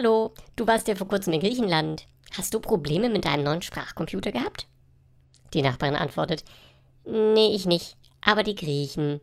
Hallo, du warst ja vor kurzem in Griechenland. Hast du Probleme mit deinem neuen Sprachcomputer gehabt? Die Nachbarin antwortet, nee, ich nicht, aber die Griechen.